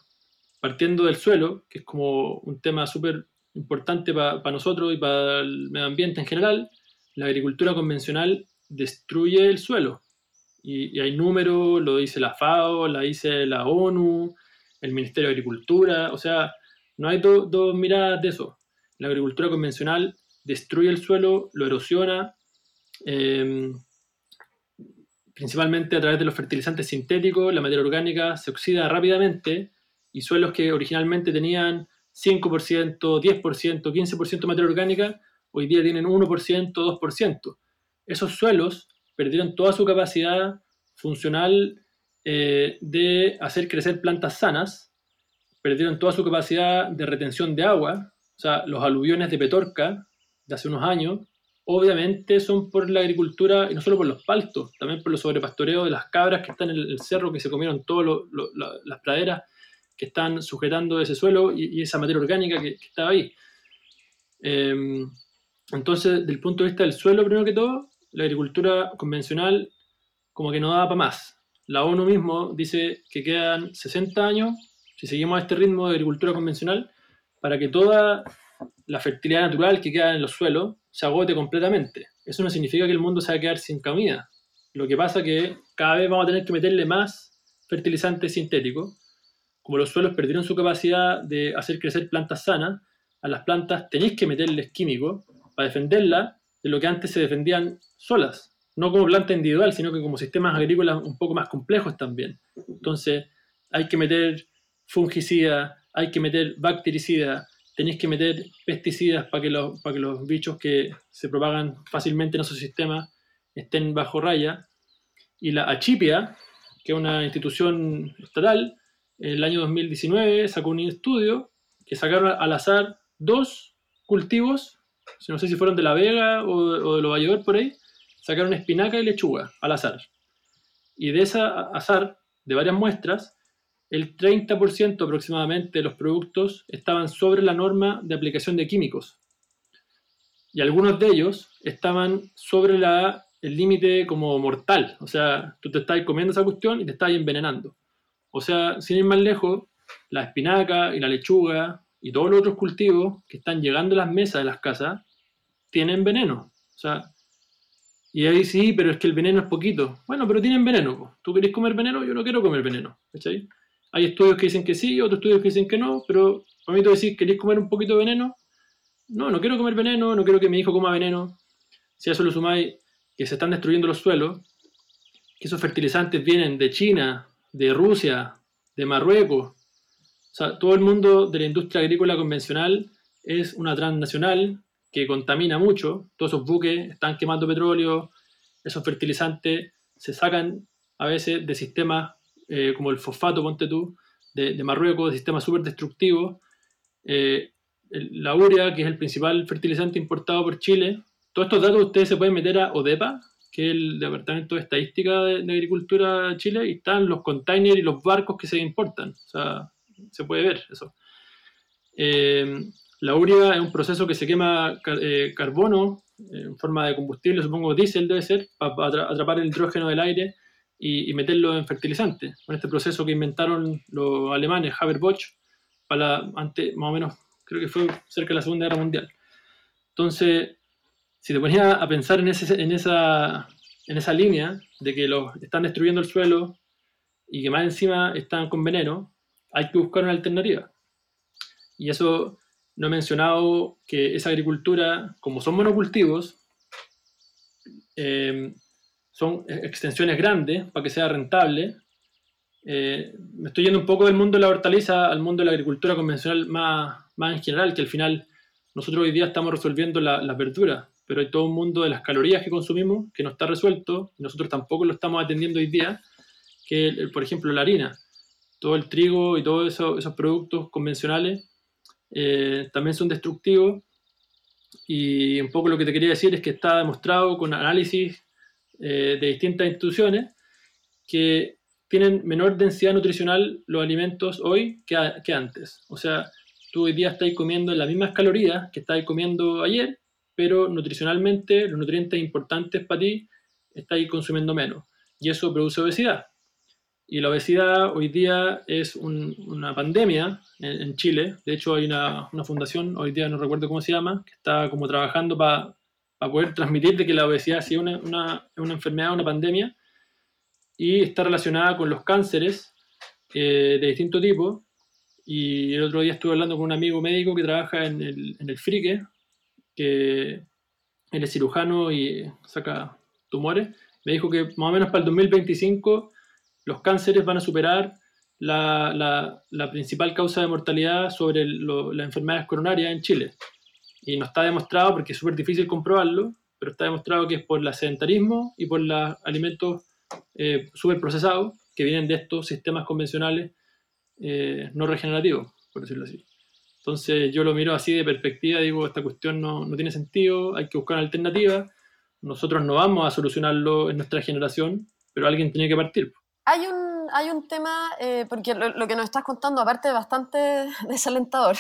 partiendo del suelo, que es como un tema súper importante para nosotros y para el medio ambiente en general, la agricultura convencional destruye el suelo. Y, hay números, lo dice la FAO, la dice la ONU, el Ministerio de Agricultura, o sea, no hay dos miradas de eso. La agricultura convencional destruye el suelo, lo erosiona, em, principalmente a través de los fertilizantes sintéticos, la materia orgánica se oxida rápidamente y suelos que originalmente tenían 5%, 10%, 15% de materia orgánica, hoy día tienen 1%, 2%. Esos suelos perdieron toda su capacidad funcional eh, de hacer crecer plantas sanas, perdieron toda su capacidad de retención de agua, o sea, los aluviones de Petorca de hace unos años, obviamente son por la agricultura, y no solo por los paltos, también por los sobrepastoreos de las cabras que están en el, cerro, que se comieron todas las praderas que están sujetando ese suelo y, esa materia orgánica que, estaba ahí. Em, entonces, desde el punto de vista del suelo, primero que todo, la agricultura convencional como que no da para más. La ONU mismo dice que quedan 60 años, si seguimos a este ritmo de agricultura convencional, para que toda la fertilidad natural que queda en los suelos se agote completamente. Eso no significa que el mundo se va a quedar sin comida. Lo que pasa es que cada vez vamos a tener que meterle más fertilizantes sintéticos. Como los suelos perdieron su capacidad de hacer crecer plantas sanas, a las plantas tenéis que meterles químicos para defenderlas de lo que antes se defendían solas, no como planta individual, sino que como sistemas agrícolas un poco más complejos también. Entonces, hay que meter fungicida, hay que meter bactericida, tenéis que meter pesticidas para que, los, para que los bichos que se propagan fácilmente en esos sistemas estén bajo raya. Y la Achipia, que es una institución estatal, en el año 2019 sacó un estudio que sacaron al azar dos cultivos no sé si fueron de La Vega o, de Nueva York por ahí, sacaron espinaca y lechuga al azar. Y de esa azar, de varias muestras, el 30% aproximadamente de los productos estaban sobre la norma de aplicación de químicos. Y algunos de ellos estaban sobre la, el límite como mortal. O sea, tú te estás comiendo esa cuestión y te estás envenenando. O sea, sin ir más lejos, la espinaca y la lechuga y todos los otros cultivos que están llegando a las mesas de las casas tienen veneno. O sea, y ahí sí, pero es que el veneno es poquito. Bueno, pero tienen veneno. ¿Tú querés comer veneno? Yo no quiero comer veneno. Hay estudios que dicen que sí, otros estudios que dicen que no, pero para mí tú decís, ¿querés comer un poquito de veneno? No, no quiero comer veneno, no quiero que mi hijo coma veneno. Si a eso lo sumáis que se están destruyendo los suelos, que esos fertilizantes vienen de China, de Rusia, de Marruecos. O sea, todo el mundo de la industria agrícola convencional es una transnacional que contamina mucho, todos esos buques están quemando petróleo, esos fertilizantes se sacan a veces de sistemas eh, como el fosfato, ponte tú, de, Marruecos, de sistemas súper destructivos. Eh, la urea, que es el principal fertilizante importado por Chile. Todos estos datos ustedes se pueden meter a ODEPA, que es el Departamento de Estadística de, Agricultura de Chile, y están los containers y los barcos que se importan. O sea, se puede ver eso. Eh, la urea es un proceso que se quema eh, carbono en forma de combustible, supongo diésel debe ser, para atrapar el hidrógeno del aire y, meterlo en fertilizante. Con este proceso que inventaron los alemanes, Haber-Bosch, para antes, más o menos, creo que fue cerca de la Segunda Guerra Mundial. Entonces, si te ponías a pensar en, esa, línea de que los están destruyendo el suelo y que más encima están con veneno, hay que buscar una alternativa. Y eso no he mencionado que esa agricultura, como son monocultivos, eh, son extensiones grandes para que sea rentable. Eh, me estoy yendo un poco del mundo de la hortaliza al mundo de la agricultura convencional más, en general, que al final nosotros hoy día estamos resolviendo las la verduras, pero hay todo un mundo de las calorías que consumimos que no está resuelto y nosotros tampoco lo estamos atendiendo hoy día, que por ejemplo la harina, todo el trigo y todos esos productos convencionales eh, también son destructivos. Y un poco lo que te quería decir es que está demostrado con análisis eh, de distintas instituciones que tienen menor densidad nutricional los alimentos hoy que, que antes. O sea, tú hoy día estás comiendo las mismas calorías que estabas comiendo ayer, pero nutricionalmente los nutrientes importantes para ti estáis consumiendo menos. Y eso produce obesidad. Y la obesidad hoy día es una pandemia en, Chile. De hecho, hay una, fundación, hoy día no recuerdo cómo se llama, que está como trabajando para poder transmitir de que la obesidad sea una, una, una, enfermedad, una pandemia, y está relacionada con los cánceres eh, de distinto tipo. Y el otro día estuve hablando con un amigo médico que trabaja en el, en el Frique, que él es cirujano y saca tumores. Me dijo que más o menos para el 2025 los cánceres van a superar la, principal causa de mortalidad sobre las enfermedades coronarias en Chile. Y no está demostrado, porque es súper difícil comprobarlo, pero está demostrado que es por el sedentarismo y por los alimentos eh, súper procesados que vienen de estos sistemas convencionales eh, no regenerativos, por decirlo así. Entonces yo lo miro así de perspectiva, digo, esta cuestión no, no tiene sentido, hay que buscar una alternativa. Nosotros no vamos a solucionarlo en nuestra generación, pero alguien tiene que partir. Hay un, hay un tema, eh, porque lo, que nos estás contando, aparte, bastante desalentador,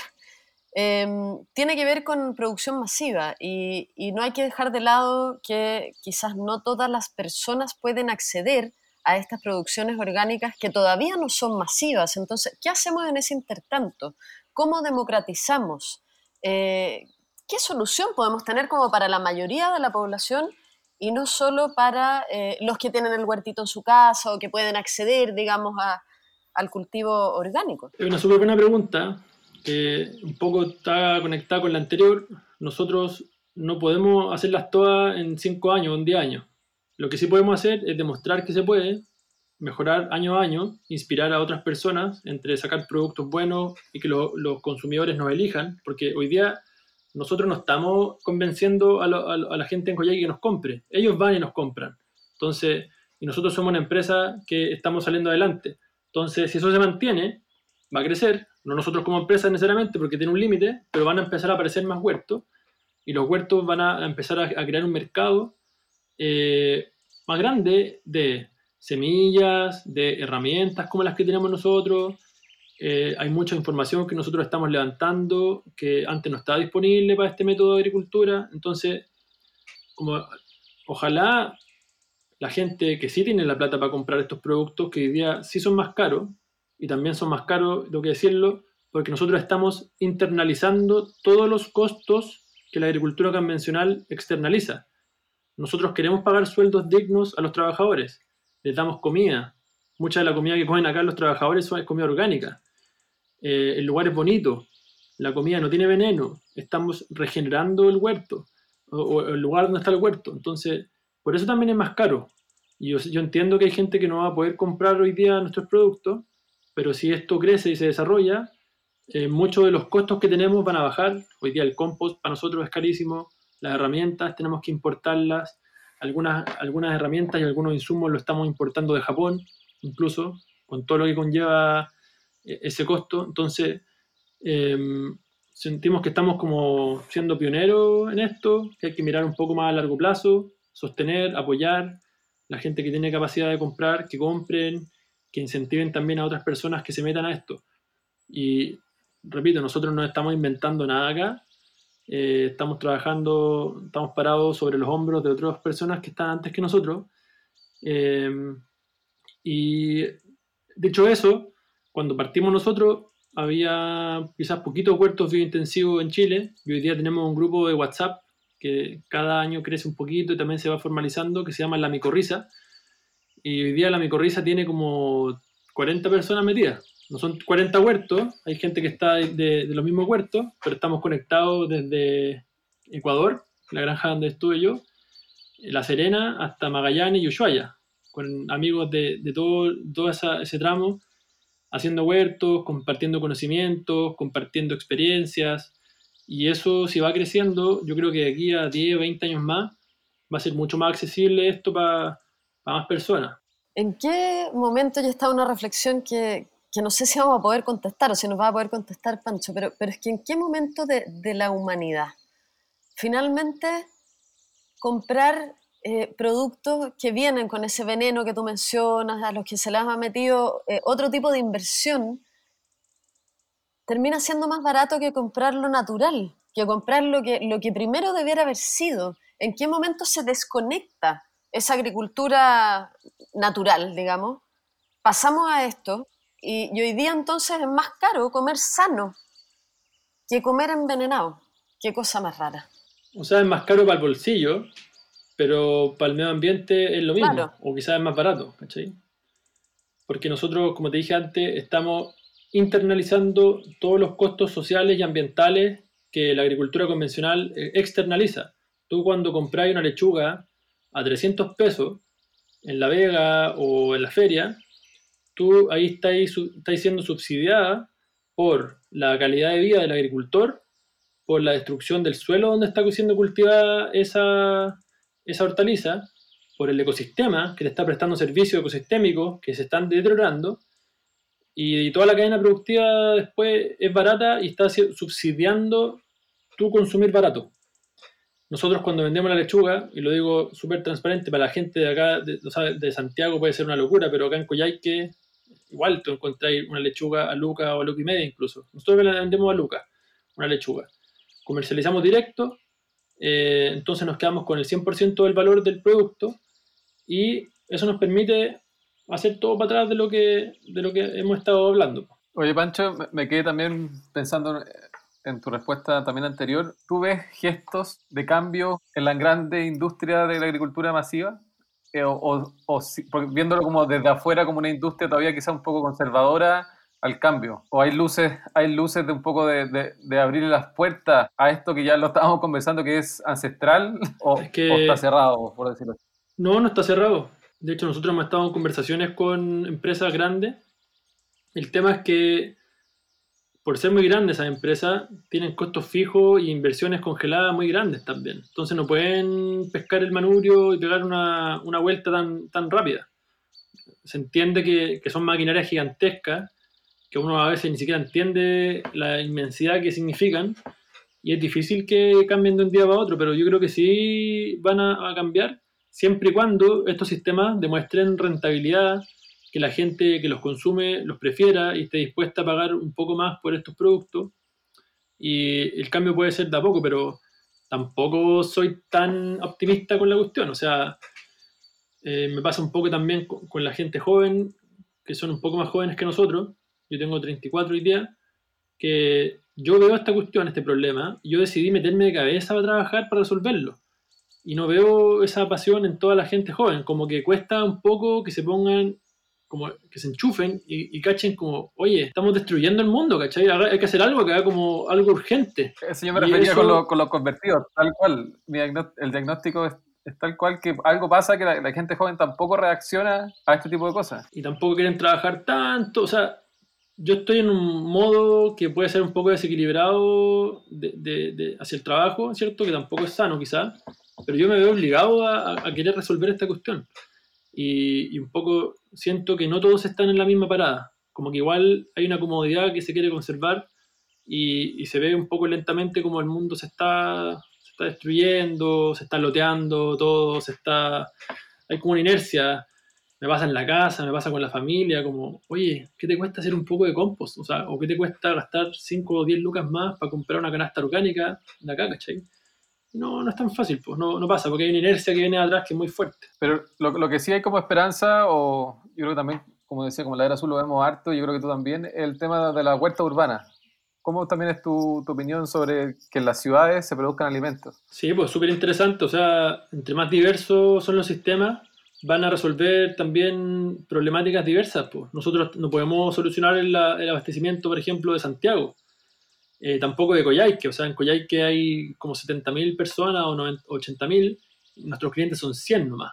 em, tiene que ver con producción masiva y, y, no hay que dejar de lado que quizás no todas las personas pueden acceder a estas producciones orgánicas que todavía no son masivas. Entonces, ¿qué hacemos en ese intertanto? ¿Cómo democratizamos? Eh, ¿Qué solución podemos tener como para la mayoría de la población y no solo para eh, los que tienen el huertito en su casa o que pueden acceder, digamos, a, al cultivo orgánico? Es una súper buena pregunta, que un poco está conectada con la anterior. Nosotros no podemos hacerlas todas en cinco años o en 10 años. Lo que sí podemos hacer es demostrar que se puede, mejorar año a año, inspirar a otras personas entre sacar productos buenos y que los consumidores nos elijan, porque hoy día nosotros no estamos convenciendo a, la gente en Coyhaique que nos compre. Ellos van y nos compran. Entonces, y nosotros somos una empresa que estamos saliendo adelante. Entonces, si eso se mantiene, va a crecer. No nosotros como empresa necesariamente, porque tiene un límite, pero van a empezar a aparecer más huertos. Y los huertos van a empezar a, crear un mercado eh, más grande de semillas, de herramientas como las que tenemos nosotros, eh, hay mucha información que nosotros estamos levantando que antes no estaba disponible para este método de agricultura. Entonces, como ojalá la gente que sí tiene la plata para comprar estos productos, que hoy día sí son más caros, y también son más caros, tengo que decirlo, porque nosotros estamos internalizando todos los costos que la agricultura convencional externaliza. Nosotros queremos pagar sueldos dignos a los trabajadores, les damos comida. Mucha de la comida que comen acá los trabajadores es comida orgánica. Eh, el lugar es bonito, la comida no tiene veneno, estamos regenerando el huerto, o, el lugar donde está el huerto. Entonces, por eso también es más caro. Y yo, entiendo que hay gente que no va a poder comprar hoy día nuestros productos, pero si esto crece y se desarrolla, eh, muchos de los costos que tenemos van a bajar. Hoy día el compost para nosotros es carísimo, las herramientas tenemos que importarlas, algunas, algunas herramientas y algunos insumos lo estamos importando de Japón, incluso, con todo lo que conlleva e-, ese costo. Entonces, em, sentimos que estamos como siendo pioneros en esto, que hay que mirar un poco más a largo plazo, sostener, apoyar la gente que tiene capacidad de comprar, que compren, que incentiven también a otras personas que se metan a esto. Y repito, nosotros no estamos inventando nada acá, eh, estamos trabajando, estamos parados sobre los hombros de otras personas que están antes que nosotros. Em, y dicho eso, cuando partimos nosotros, había quizás poquitos huertos biointensivos en Chile y hoy día tenemos un grupo de WhatsApp que cada año crece un poquito y también se va formalizando, que se llama La Micorriza. Y hoy día la Micorriza tiene como 40 personas metidas. No son 40 huertos, hay gente que está de, los mismos huertos, pero estamos conectados desde Ecuador, la granja donde estuve yo, La Serena, hasta Magallanes y Ushuaia, con amigos de, de todo, todo ese tramo haciendo huertos, compartiendo conocimientos, compartiendo experiencias. Y eso, si va creciendo, yo creo que de aquí a 10, 20 años más, va a ser mucho más accesible esto para más personas. ¿En qué momento ya está una reflexión que, que, no sé si vamos a poder contestar o si nos va a poder contestar Pancho, pero, pero es que en qué momento de, de la humanidad finalmente comprar eh, productos que vienen con ese veneno que tú mencionas, a los que se les ha metido eh, otro tipo de inversión, termina siendo más barato que comprar lo natural, que comprar lo que, lo que primero debiera haber sido. ¿En qué momento se desconecta esa agricultura natural, digamos? Pasamos a esto y, y hoy día entonces es más caro comer sano que comer envenenado. Qué cosa más rara. O sea, es más caro para el bolsillo, pero para el medio ambiente es lo mismo, o quizás es más barato, ¿cachai? Porque nosotros, como te dije antes, estamos internalizando todos los costos sociales y ambientales que la agricultura convencional eh, externaliza. Tú cuando compras una lechuga a 300 pesos en La Vega o en la feria, tú ahí estás siendo subsidiada por la calidad de vida del agricultor, por la destrucción del suelo donde está siendo cultivada esa, esa hortaliza, por el ecosistema que te está prestando servicios ecosistémicos que se están deteriorando, y, toda la cadena productiva después es barata y está subsidiando tu consumir barato. Nosotros cuando vendemos la lechuga, y lo digo súper transparente, para la gente de acá, de, de, Santiago puede ser una locura, pero acá en Coyhaique, igual tú encontráis una lechuga a Luca o a Luca y media incluso. Nosotros la vendemos a Luca, una lechuga. Comercializamos directo eh, entonces nos quedamos con el 100% del valor del producto y eso nos permite hacer todo para atrás de lo que, de lo que hemos estado hablando. Oye, Pancho, me quedé también pensando en tu respuesta también anterior. ¿Tú ves gestos de cambio en la grande industria de la agricultura masiva? Eh, o, o, viéndolo como desde afuera como una industria todavía quizá un poco conservadora, al cambio? ¿O hay luces, hay luces de un poco de, de, de abrir las puertas a esto que ya lo estábamos conversando, que es ancestral? ¿O, está cerrado, por decirlo así? No, no está cerrado. De hecho, nosotros hemos estado en conversaciones con empresas grandes. El tema es que, por ser muy grandes esas empresas, tienen costos fijos y inversiones congeladas muy grandes también. Entonces no pueden pescar el manubrio y pegar una, una vuelta tan, tan rápida. Se entiende que, que son maquinarias gigantescas que uno a veces ni siquiera entiende la inmensidad que significan y es difícil que cambien de un día para otro, pero yo creo que sí van a, cambiar siempre y cuando estos sistemas demuestren rentabilidad, que la gente que los consume los prefiera y esté dispuesta a pagar un poco más por estos productos. Y el cambio puede ser de a poco, pero tampoco soy tan optimista con la cuestión. O sea, eh, me pasa un poco también con la gente joven, que son un poco más jóvenes que nosotros, yo tengo 34 hoy día, que yo veo esta cuestión, este problema, y yo decidí meterme de cabeza para trabajar para resolverlo. Y no veo esa pasión en toda la gente joven, como que cuesta un poco que se pongan, como que se enchufen y, cachen como, oye, estamos destruyendo el mundo, ¿cachai? Hay que hacer algo que haga como algo urgente. Eso yo me refería con, con, los convertidos, tal cual. El diagnóstico es es tal cual que algo pasa que la, la, gente joven tampoco reacciona a este tipo de cosas. Y tampoco quieren trabajar tanto, o sea, yo estoy en un modo que puede ser un poco desequilibrado de, hacia el trabajo, ¿cierto? Que tampoco es sano quizás, pero yo me veo obligado a, querer resolver esta cuestión. Y, un poco siento que no todos están en la misma parada, como que igual hay una comodidad que se quiere conservar y, se ve un poco lentamente como el mundo se está, se está destruyendo, se está loteando, todo se está... Hay como una inercia me pasa en la casa, me pasa con la familia, como, oye, ¿qué te cuesta hacer un poco de compost? O sea, ¿o qué te cuesta gastar 5 o 10 lucas más para comprar una canasta orgánica de acá, ¿cachai? No, no es tan fácil, pues no, no pasa, porque hay una inercia que viene atrás que es muy fuerte. Pero lo, lo que sí hay como esperanza, o yo creo que también, como decía, como la era azul lo vemos harto, yo creo que tú también, el tema de la huerta urbana. ¿Cómo también es tu, tu, opinión sobre que en las ciudades se produzcan alimentos? Sí, pues súper interesante. O sea, entre más diversos son los sistemas, van a resolver también problemáticas diversas. Pues. Nosotros no podemos solucionar el, abastecimiento, por ejemplo, de Santiago, eh, tampoco de Coyhaique. O sea, en Coyhaique hay como 70.000 personas o 80.000, nuestros clientes son 100 nomás.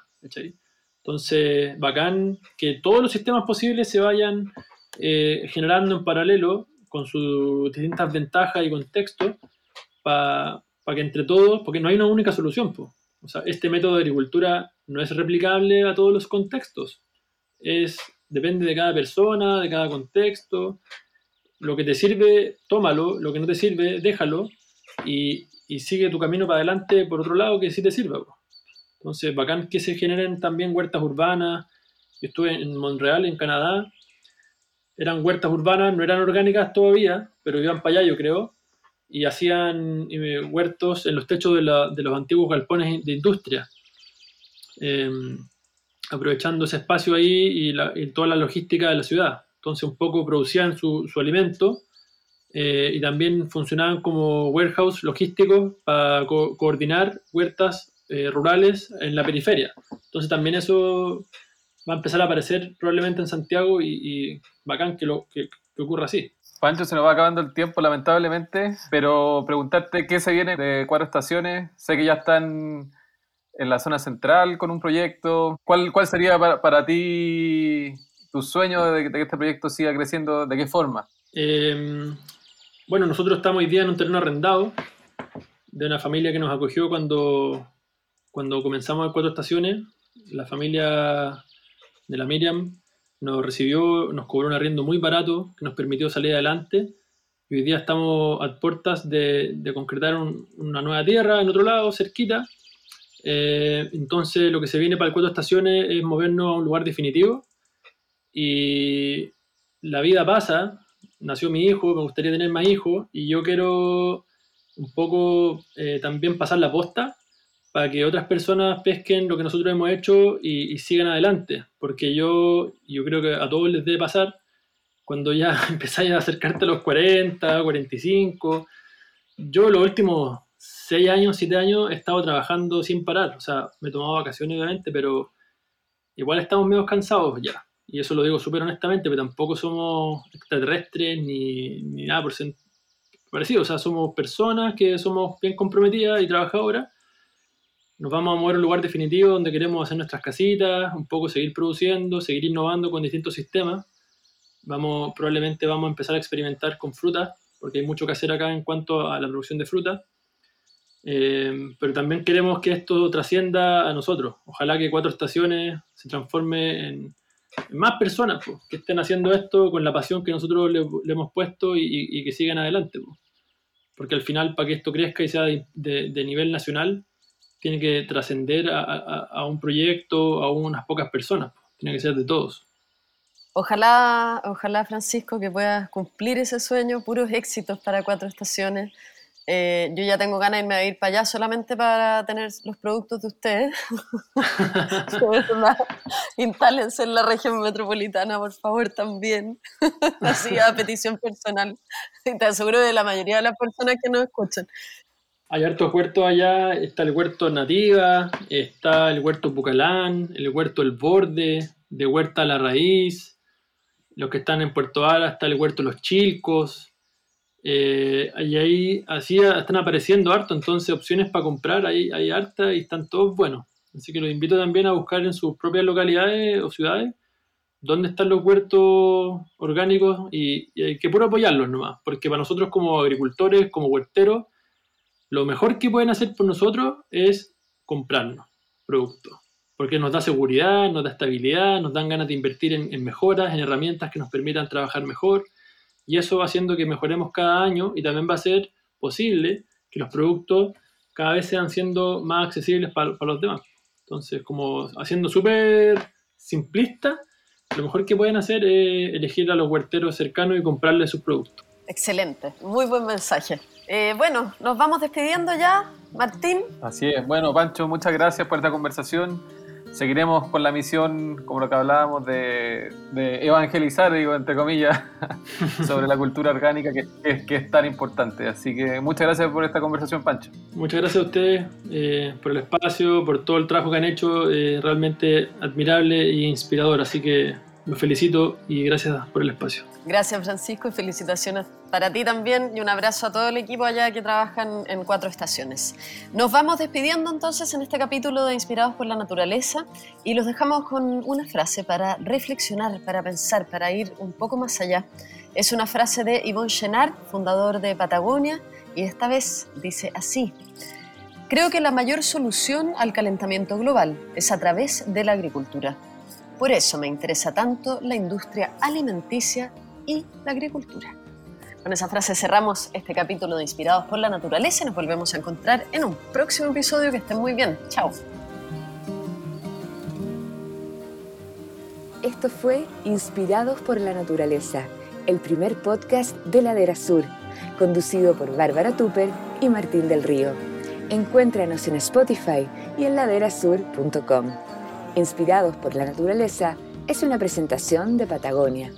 Entonces, bacán que todos los sistemas posibles se vayan eh, generando en paralelo con sus distintas ventajas y contextos para que entre todos, porque no hay una única solución. Pues. O sea, este método de agricultura no es replicable a todos los contextos. Es, depende de cada persona, de cada contexto. Lo que te sirve, tómalo, lo que no te sirve, déjalo y, sigue tu camino para adelante por otro lado que sí te sirva. Entonces, bacán que se generen también huertas urbanas. Yo estuve en Montreal, en Canadá. Eran huertas urbanas, no eran orgánicas todavía, pero iban para allá, yo creo. Y hacían eh, huertos en los techos de, los antiguos galpones de industria. Em, aprovechando ese espacio ahí y, toda la logística de la ciudad. Entonces, un poco producían su, su alimento eh, y también funcionaban como warehouse logísticos para coordinar huertas eh, rurales en la periferia. Entonces también eso va a empezar a aparecer probablemente en Santiago y, bacán que, lo, que, ocurra así. Pancho, se nos va acabando el tiempo, lamentablemente, pero preguntarte qué se viene de cuatro estaciones. Sé que ya están en la zona central con un proyecto. ¿Cuál, cuál sería para, ti tu sueño de, que este proyecto siga creciendo? ¿De qué forma? Eh, bueno, nosotros estamos hoy día en un terreno arrendado de una familia que nos acogió cuando, cuando comenzamos el Cuatro Estaciones. La familia de la Miriam nos recibió, nos cobró un arriendo muy barato que nos permitió salir adelante. Y hoy día estamos a puertas de, concretar una nueva tierra en otro lado, cerquita. Eh, entonces, lo que se viene para el Cuatro Estaciones es movernos a un lugar definitivo. Y la vida pasa, nació mi hijo, me gustaría tener más hijos y yo quiero un poco eh, también pasar la posta para que otras personas pesquen lo que nosotros hemos hecho y, sigan adelante, porque yo, yo creo que a todos les debe pasar cuando ya empezáis a acercarte a los 40, 45. Yo los últimos 6 años, 7 años he estado trabajando sin parar, o sea, me he tomado vacaciones obviamente, pero igual estamos medio cansados ya y eso lo digo súper honestamente, pero tampoco somos extraterrestres ni, ni nada por parecido, o sea, somos personas que somos bien comprometidas y trabajadoras. Nos vamos a mover a un lugar definitivo donde queremos hacer nuestras casitas, un poco seguir produciendo, seguir innovando con distintos sistemas. Vamos, probablemente vamos a empezar a experimentar con frutas, porque hay mucho que hacer acá en cuanto a la producción de fruta. Eh, pero también queremos que esto trascienda a nosotros. Ojalá que cuatro estaciones se transforme en, más personas que estén haciendo esto con la pasión que nosotros le, hemos puesto y, que sigan adelante. Porque al final, para que esto crezca y sea de, nivel nacional, tiene que trascender a, un proyecto, a unas pocas personas. Tiene que ser de todos. Ojalá, ojalá, Francisco, que puedas cumplir ese sueño, puros éxitos para cuatro estaciones. Eh, yo ya tengo ganas de irme a ir para allá solamente para tener los productos de ustedes. Instálense en la región metropolitana, por favor, también. Así a petición personal. Y te aseguro de la mayoría de las personas que nos escuchan. Hay hartos huertos allá. Está el huerto Nativa, está el huerto Pucalán, el huerto El Borde, de Huerta a la Raíz. Los que están en Puerto Ara está el huerto Los Chilcos eh, y ahí así están apareciendo harto, entonces opciones para comprar hay, hay harta y están todos buenos. Así que los invito también a buscar en sus propias localidades o ciudades dónde están los huertos orgánicos y, hay que puro apoyarlos nomás, porque para nosotros como agricultores, como huerteros, lo mejor que pueden hacer por nosotros es comprarnos productos, porque nos da seguridad, nos da estabilidad, nos dan ganas de invertir en mejoras, en herramientas que nos permitan trabajar mejor y eso va haciendo que mejoremos cada año y también va a ser posible que los productos cada vez sean siendo más accesibles para, los demás. Entonces, como haciendo súper simplista, lo mejor que pueden hacer es elegir a los huerteros cercanos y comprarles sus productos. Excelente, muy buen mensaje. Eh, bueno, nos vamos despidiendo ya, Martín. Así es, bueno, Pancho, muchas gracias por esta conversación seguiremos con la misión, como lo que hablábamos, de, evangelizar, digo, entre comillas, sobre la cultura orgánica que, es tan importante. Así que muchas gracias por esta conversación, Pancho. Muchas gracias a ustedes eh, por el espacio, por todo el trabajo que han hecho, eh, realmente admirable e inspirador. Así que los felicito y gracias por el espacio. Gracias Francisco y felicitaciones para ti también y un abrazo a todo el equipo allá que trabajan en cuatro estaciones. Nos vamos despidiendo entonces en este capítulo de Inspirados por la Naturaleza y los dejamos con una frase para reflexionar, para pensar, para ir un poco más allá. Es una frase de Yvon Chenard, fundador de Patagonia, y esta vez dice así. Creo que la mayor solución al calentamiento global es a través de la agricultura. Por eso me interesa tanto la industria alimenticia y la agricultura. Con esa frase cerramos este capítulo de Inspirados por la Naturaleza y nos volvemos a encontrar en un próximo episodio. Que estén muy bien. Chao. Esto fue Inspirados por la Naturaleza, el primer podcast de Ladera Sur, conducido por Bárbara Tupper y Martín del Río. Encuéntranos en Spotify y en laderasur.com inspirados por la naturaleza, es una presentación de Patagonia.